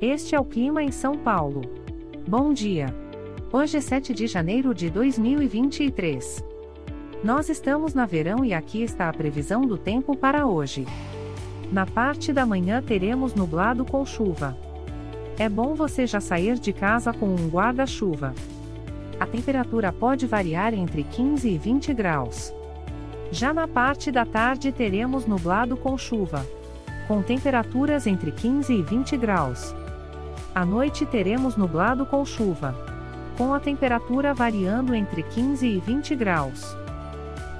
Este é o clima em São Paulo. Bom dia. Hoje é 7 de janeiro de 2023. Nós estamos na verão e aqui está a previsão do tempo para hoje. Na parte da manhã teremos nublado com chuva. É bom você já sair de casa com um guarda-chuva. A temperatura pode variar entre 15 e 20 graus. Já na parte da tarde teremos nublado com chuva. Com temperaturas entre 15 e 20 graus. À noite teremos nublado com chuva. Com a temperatura variando entre 15 e 20 graus.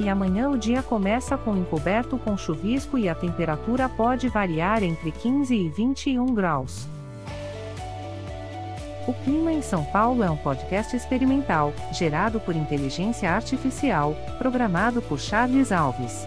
E amanhã o dia começa com encoberto com chuvisco e a temperatura pode variar entre 15 e 21 graus. O Clima em São Paulo é um podcast experimental, gerado por inteligência artificial, programado por Charles Alves.